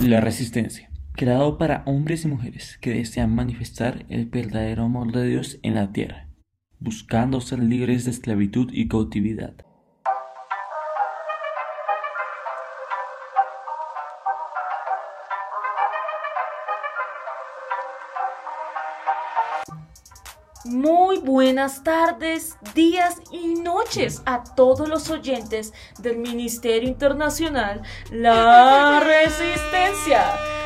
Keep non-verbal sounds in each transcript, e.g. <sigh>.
La Resistencia, creado para hombres y mujeres que desean manifestar el verdadero amor de Dios en la tierra, buscando ser libres de esclavitud y cautividad. Muy buenas tardes, días y noches a todos los oyentes del Ministerio Internacional La Resistencia.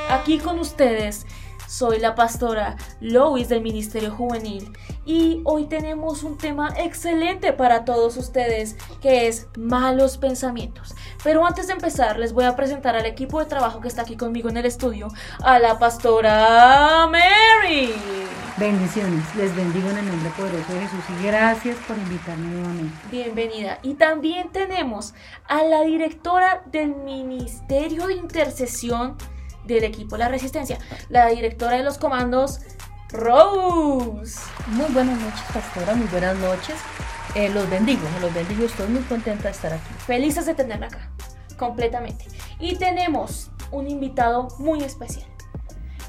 Aquí con ustedes soy la pastora Lois del Ministerio Juvenil y hoy tenemos un tema excelente para todos ustedes que es malos pensamientos. Pero antes de empezar les voy a presentar al equipo de trabajo que está aquí conmigo en el estudio, a la pastora Mary. Bendiciones, les bendigo en el nombre poderoso de Jesús y gracias por invitarme nuevamente. Bienvenida. Y también tenemos a la directora del Ministerio de Intercesión del equipo La Resistencia, la directora de los comandos, Rose. Muy buenas noches, pastora, muy buenas noches. Eh, los bendigo, los bendigo, estoy muy contenta de estar aquí. Felices de tenerla acá, completamente. Y tenemos un invitado muy especial,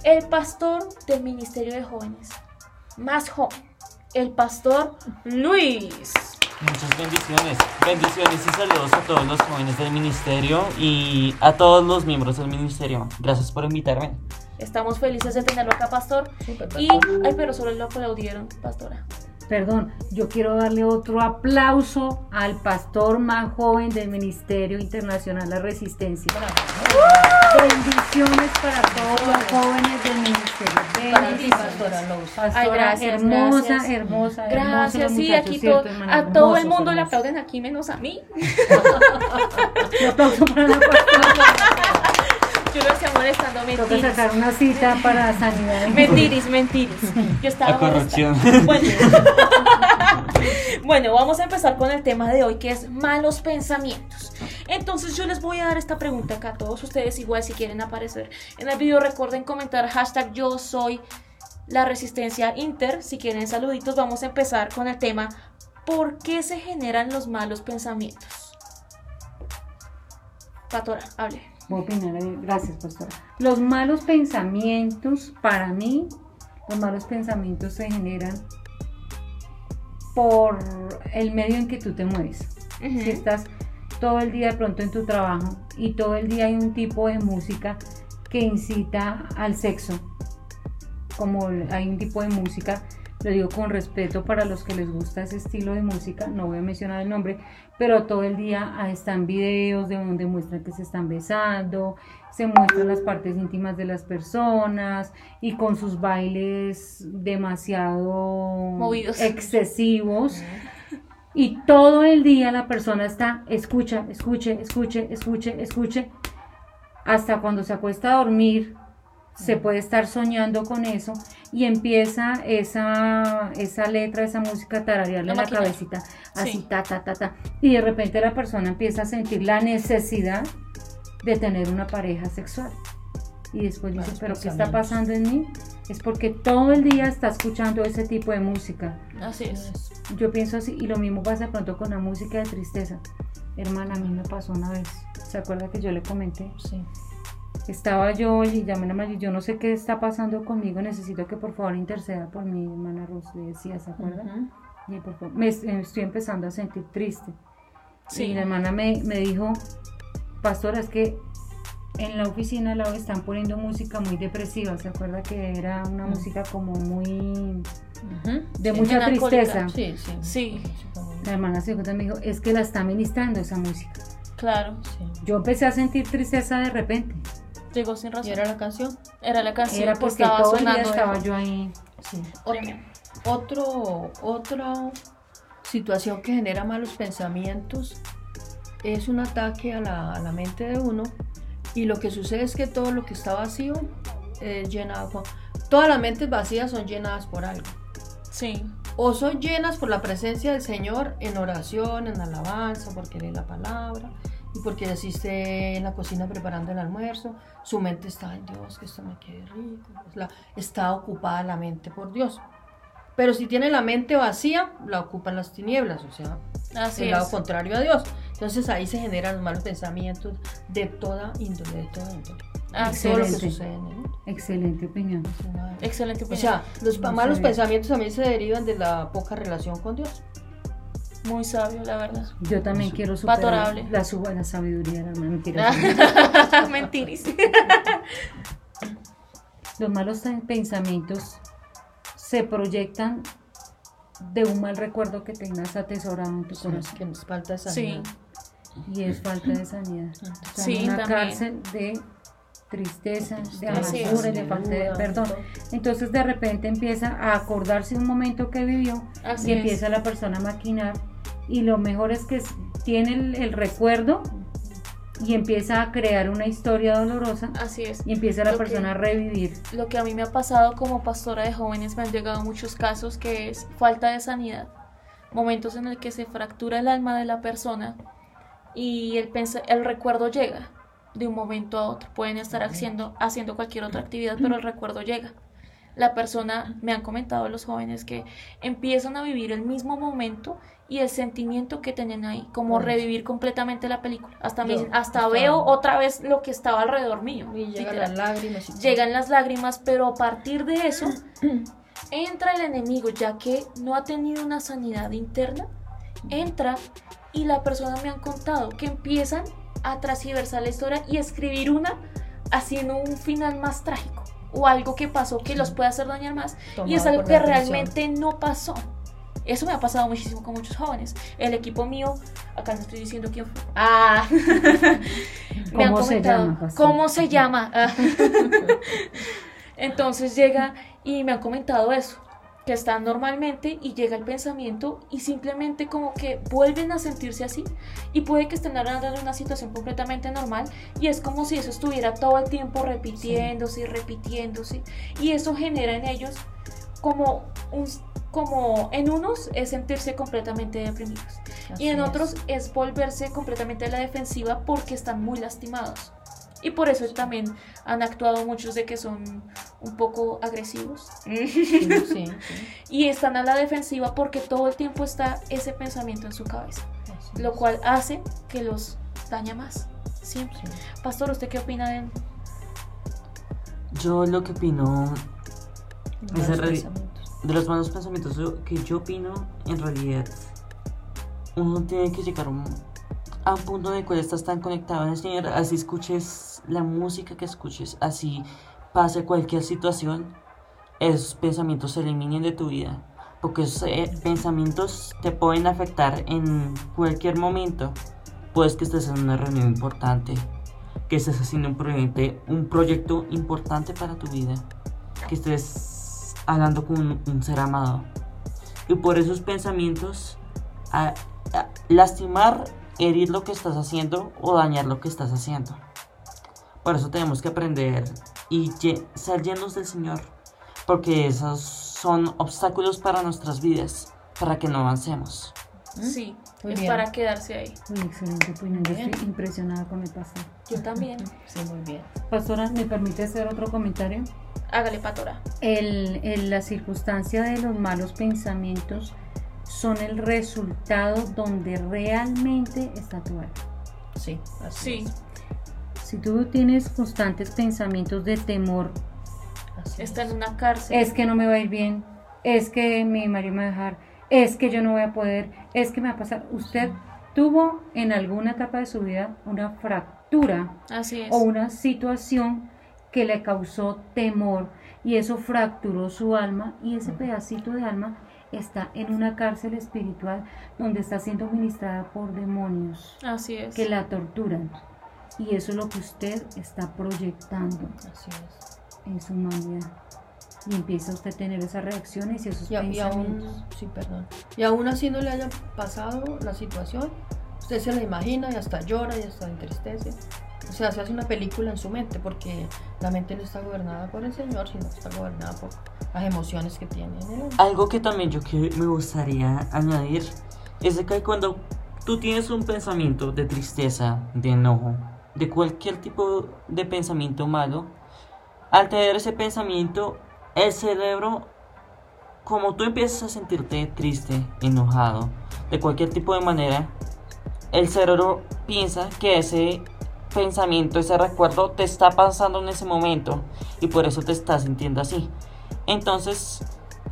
el pastor del Ministerio de Jóvenes, más joven, el pastor Luis. Muchas bendiciones, bendiciones y saludos a todos los jóvenes del ministerio y a todos los miembros del ministerio. Gracias por invitarme. Estamos felices de tenerlo acá, pastor. Y, ay, pero solo lo aplaudieron, pastora. Perdón, yo quiero darle otro aplauso al pastor más joven del Ministerio Internacional La Resistencia. Bendiciones para todos los jóvenes del ministerio. Bendiciones. pastora. Pastora Ay, gracias, hermosa, gracias. hermosa, Gracias, sí, muchachos, aquí ¿cierto, hermana? a todo el mundo le aplauden aquí, menos a mí. <laughs> Un aplauso para la pastora. Estoy molestando, Toca mentiris. sacar una cita para sanidad. Mentiris, mentiris. Yo estaba La corrupción. molestando. Bueno. <laughs> bueno, vamos a empezar con el tema de hoy que es malos pensamientos. Entonces yo les voy a dar esta pregunta acá a todos ustedes, igual si quieren aparecer en el video recuerden comentar hashtag yo soy la resistencia inter. Si quieren saluditos, vamos a empezar con el tema ¿Por qué se generan los malos pensamientos? Patora, hable. Voy a opinar, gracias, pastora. Los malos pensamientos, para mí, los malos pensamientos se generan por el medio en que tú te mueves. Si estás todo el día de pronto en tu trabajo y todo el día hay un tipo de música que incita al sexo, como hay un tipo de música, lo digo con respeto para los que les gusta ese estilo de música, no voy a mencionar el nombre, pero todo el día están videos de donde muestran que se están besando, se muestran las partes íntimas de las personas y con sus bailes demasiado Movidos. excesivos. Y todo el día la persona está, escucha, escuche, escuche, escuche, escuche, hasta cuando se acuesta a dormir, se puede estar soñando con eso y empieza esa, esa letra, esa música a tararearle La en la cabecita, así, Sí. ta, ta, ta, ta. Y de repente la persona empieza a sentir la necesidad de tener una pareja sexual. Y después dice, pero ¿qué está pasando en mí? Es porque todo el día está escuchando ese tipo de música. Así es. Yo pienso así, y lo mismo pasa pronto con la música de tristeza. Hermana, a mí me pasó una vez. ¿Se acuerda que yo le comenté? Sí. Estaba yo y llamé a la Mari, yo no sé qué está pasando conmigo, necesito que por favor interceda por mi hermana Rose, le decía, ¿se acuerda? Y por favor, me me estoy empezando a sentir triste. Sí. Y la hermana me, me dijo, pastora, es que en la oficina lado están poniendo música muy depresiva, ¿se acuerda que era una Mm. música como muy de Sí. mucha tristeza? Sí, sí. Sí. La hermana se dio cuenta y me dijo, es que la está ministrando esa música. Claro. Sí. Yo empecé a sentir tristeza de repente. Llegó sin razón. ¿Y era la canción? Era la canción Era que porque estaba todo el día sonando. estaba yo ahí. Sí. Otro, otra situación que genera malos pensamientos es un ataque a la, a la mente de uno y lo que sucede es que todo lo que está vacío es llenado con... Todas las mentes vacías son llenadas por algo. Sí. O son llenas por la presencia del Señor en oración, en alabanza, porque lee la palabra y porque asiste en la cocina preparando el almuerzo. Su mente está en Dios, que esto me quede rico. pues la- está ocupada la mente por Dios. Pero si tiene la mente vacía, la ocupan las tinieblas, o sea, Así el lado es. contrario a Dios. Entonces ahí se generan los malos pensamientos de toda índole, de toda índole. Todo lo que Excelente. sucede en el mundo. Excelente opinión. O Excelente O opinión. sea, los No malos sabía. pensamientos también se derivan de la poca relación con Dios. Muy sabio, la verdad. Yo también quiero superar Patorable. la suba la sabiduría, la mentira. <laughs> <laughs> Mentiris. Los malos pensamientos se proyectan de un mal recuerdo que tengas atesorado en tu corazón. Que nos falta Sí. Y es falta de sanidad. O sea, Sí, una también. cárcel de tristeza, de amargura y de falta de perdón. Entonces de repente empieza a acordarse un momento que vivió Así y es. empieza la persona a maquinar y lo mejor es que tiene el, el recuerdo y empieza a crear una historia dolorosa Así es. y empieza la Lo que- persona a revivir. Lo que a mí me ha pasado como pastora de jóvenes, me han llegado muchos casos que es falta de sanidad. Momentos en el que se fractura el alma de la persona y el, pensa- el recuerdo llega de un momento a otro. Pueden estar haciendo, haciendo cualquier otra <clears throat> actividad, pero el recuerdo llega. La persona, me han comentado los jóvenes que empiezan a vivir el mismo momento y el sentimiento que tenían ahí, como Bueno. revivir completamente la película. Hasta, me dicen, hasta hasta- veo otra vez lo que estaba alrededor mío. Y llegan literal las lágrimas. y- llegan las lágrimas, pero a partir de eso <clears throat> entra el enemigo, ya que no ha tenido una sanidad interna, entra y la persona me han contado que empiezan a transversar la historia y escribir una haciendo un final más trágico o algo que pasó que los puede hacer dañar más y es algo que realmente no pasó. Eso me ha pasado muchísimo con muchos jóvenes. El equipo mío, acá no estoy diciendo quién fue. Ah, <laughs> me han ¿Cómo se comentado, llama? ¿Cómo se llama? Ah. <laughs> Entonces llega y me han comentado eso, que están normalmente y llega el pensamiento y simplemente como que vuelven a sentirse así y puede que estén hablando de una situación completamente normal y es como si eso estuviera todo el tiempo repitiéndose y repitiéndose y eso genera en ellos como un como en unos es sentirse completamente deprimidos Así y en es. otros es volverse completamente a la defensiva porque están muy lastimados. Y por eso también han actuado muchos de que son un poco agresivos. Sí, sí, sí. <laughs> y están a la defensiva porque todo el tiempo está ese pensamiento en su cabeza. Lo es. cual hace que los daña más. Siempre. Sí. Pastor, ¿usted qué opina de él? Yo lo que opino Ese re- pensamientos. de los malos pensamientos, lo que yo opino, en realidad, uno tiene que llegar a un, a un punto en el cual estás tan conectado en el Señor, así escuches la música que escuches, así pase cualquier situación, esos pensamientos se eliminen de tu vida. Porque esos eh, pensamientos te pueden afectar en cualquier momento. Puedes que estés en una reunión importante, que estés haciendo un proyecto, un proyecto importante para tu vida, que estés hablando con un, ser amado. Y por esos pensamientos, a- lastimar, herir lo que estás haciendo o dañar lo que estás haciendo. Por eso tenemos que aprender y ser llenos del Señor, porque esos son obstáculos para nuestras vidas, para que no avancemos. Sí, Muy es bien. para quedarse ahí. Uy, excelente opinión. Yo Bien. estoy impresionada con el pastor. Yo también. <laughs> Sí, muy bien. Pastora, ¿me permite hacer otro comentario? Hágale, Patora. El, el- la circunstancia de los malos pensamientos son el resultado donde realmente está tu alma. Sí, así Sí, es. Si tú tienes constantes pensamientos de temor, está es. en una cárcel. es que no me va a ir bien, es que mi marido me va a dejar, es que yo no voy a poder, es que me va a pasar. Usted tuvo en alguna etapa de su vida una fractura Así es. o una situación que le causó temor y eso fracturó su alma y ese pedacito de alma está en una cárcel espiritual donde está siendo ministrada por demonios Así es. que la torturan y eso es lo que usted está proyectando Así es. en su humanidad y empieza usted a tener esas reacciones y esos Y, a- y aún, pensamientos sí, perdón. Y aún así no le haya pasado la situación, usted se la imagina y hasta llora y hasta entristece. O sea, se hace una película en su mente porque la mente no está gobernada por el Señor, sino que está gobernada por las emociones que tiene. Algo que también yo que me gustaría añadir es de que cuando tú tienes un pensamiento de tristeza, de enojo, de cualquier tipo de pensamiento malo, al tener ese pensamiento, el cerebro, como tú empiezas a sentirte triste, enojado, de cualquier tipo de manera, el cerebro piensa que ese pensamiento, ese recuerdo te está pasando en ese momento y por eso te estás sintiendo así. Entonces,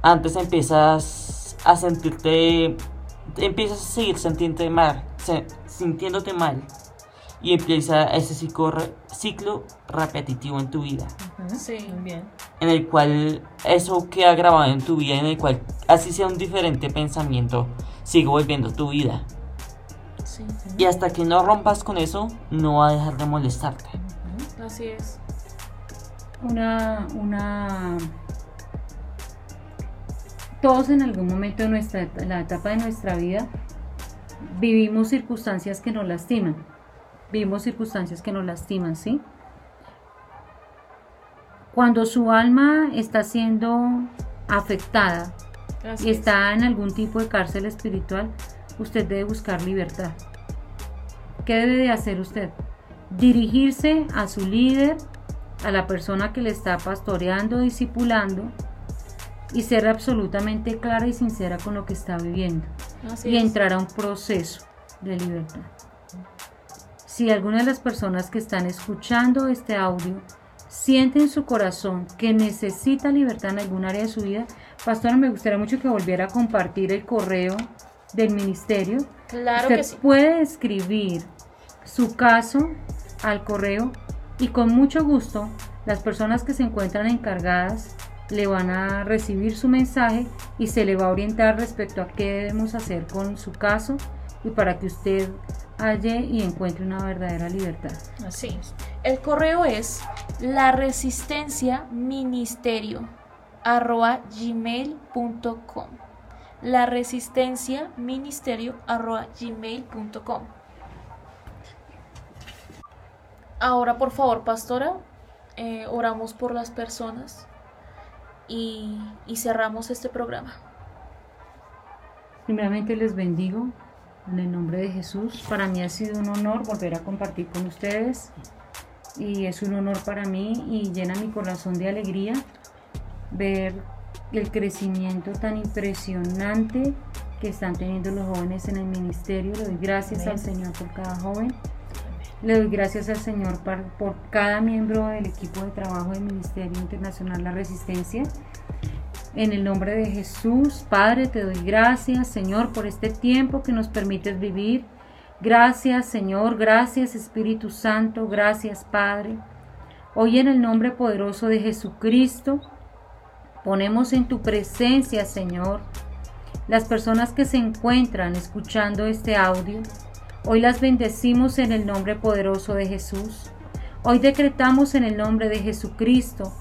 antes empiezas a sentirte, empiezas a seguir sintiéndote mal, sintiéndote mal y empieza ese ciclo, ciclo repetitivo en tu vida. Sí, bien. En el cual eso queda grabado en tu vida, en el cual así sea un diferente pensamiento, sigue volviendo tu vida. Sí. Y hasta que no rompas con eso, no va a dejar de molestarte. Así es. Una, una todos en algún momento de nuestra, la etapa de nuestra vida vivimos circunstancias que nos lastiman. Vivimos circunstancias que nos lastiman, ¿sí? Cuando su alma está siendo afectada Así y es. está en algún tipo de cárcel espiritual, usted debe buscar libertad. ¿Qué debe de hacer usted? Dirigirse a su líder, a la persona que le está pastoreando, discipulando, y ser absolutamente clara y sincera con lo que está viviendo Así y es. entrar a un proceso de libertad. Si alguna de las personas que están escuchando este audio siente en su corazón que necesita libertad en algún área de su vida, pastora, me gustaría mucho que volviera a compartir el correo del ministerio. Claro Usted que sí. puede escribir su caso al correo y con mucho gusto las personas que se encuentran encargadas le van a recibir su mensaje y se le va a orientar respecto a qué debemos hacer con su caso y para que usted halle y encuentre una verdadera libertad. Así es. El correo es la resistencia ministerio arroba gmail.com la resistencia ministerio arroba gmail.com Ahora, por favor, pastora, eh, oramos por las personas y, y cerramos este programa. Primeramente les bendigo en el nombre de Jesús. Para mí ha sido un honor volver a compartir con ustedes y es un honor para mí y llena mi corazón de alegría ver el crecimiento tan impresionante que están teniendo los jóvenes en el ministerio. Le doy gracias Amén. al Señor por cada joven. Le doy gracias al Señor por cada miembro del equipo de trabajo del Ministerio Internacional La Resistencia. En el nombre de Jesús, Padre, te doy gracias, Señor, por este tiempo que nos permites vivir. Gracias, Señor, gracias, Espíritu Santo, gracias, Padre. Hoy en el nombre poderoso de Jesucristo, ponemos en tu presencia, Señor, las personas que se encuentran escuchando este audio. Hoy las bendecimos en el nombre poderoso de Jesús. Hoy decretamos en el nombre de Jesucristo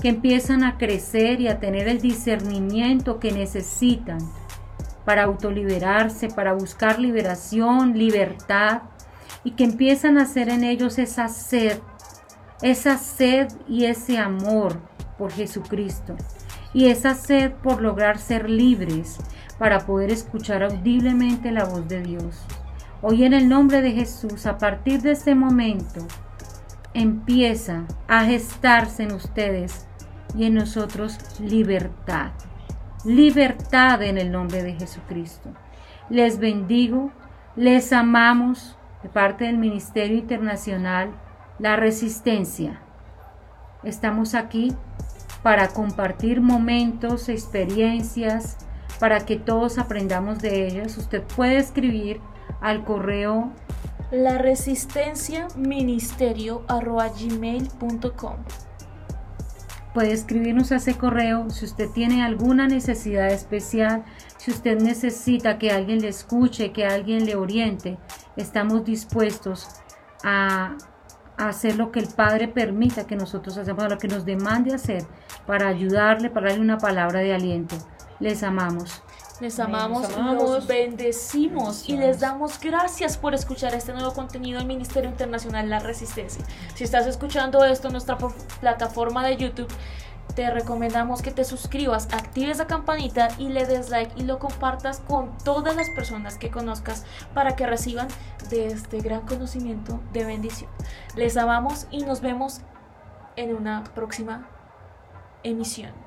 que empiezan a crecer y a tener el discernimiento que necesitan para autoliberarse, para buscar liberación, libertad, y que empiezan a hacer en ellos esa sed, esa sed y ese amor por Jesucristo, y esa sed por lograr ser libres para poder escuchar audiblemente la voz de Dios. Hoy en el nombre de Jesús, a partir de este momento, empieza a gestarse en ustedes y en nosotros libertad. Libertad en el nombre de Jesucristo. Les bendigo, les amamos de parte del Ministerio Internacional La Resistencia. Estamos aquí para compartir momentos, experiencias, para que todos aprendamos de ellas. Usted puede escribir al correo La resistencia ministerio gmail.com Puede escribirnos a ese correo si usted tiene alguna necesidad especial, si usted necesita que alguien le escuche, que alguien le oriente. Estamos dispuestos a hacer lo que el Padre permita que nosotros hacemos, lo que nos demande hacer para ayudarle, para darle una palabra de aliento. Les amamos. Les amamos, amamos. los bendecimos y les damos gracias por escuchar este nuevo contenido del Ministerio Internacional La Resistencia. Si estás escuchando esto en nuestra plataforma de YouTube, te recomendamos que te suscribas, actives la campanita y le des like y lo compartas con todas las personas que conozcas para que reciban de este gran conocimiento de bendición. Les amamos y nos vemos en una próxima emisión.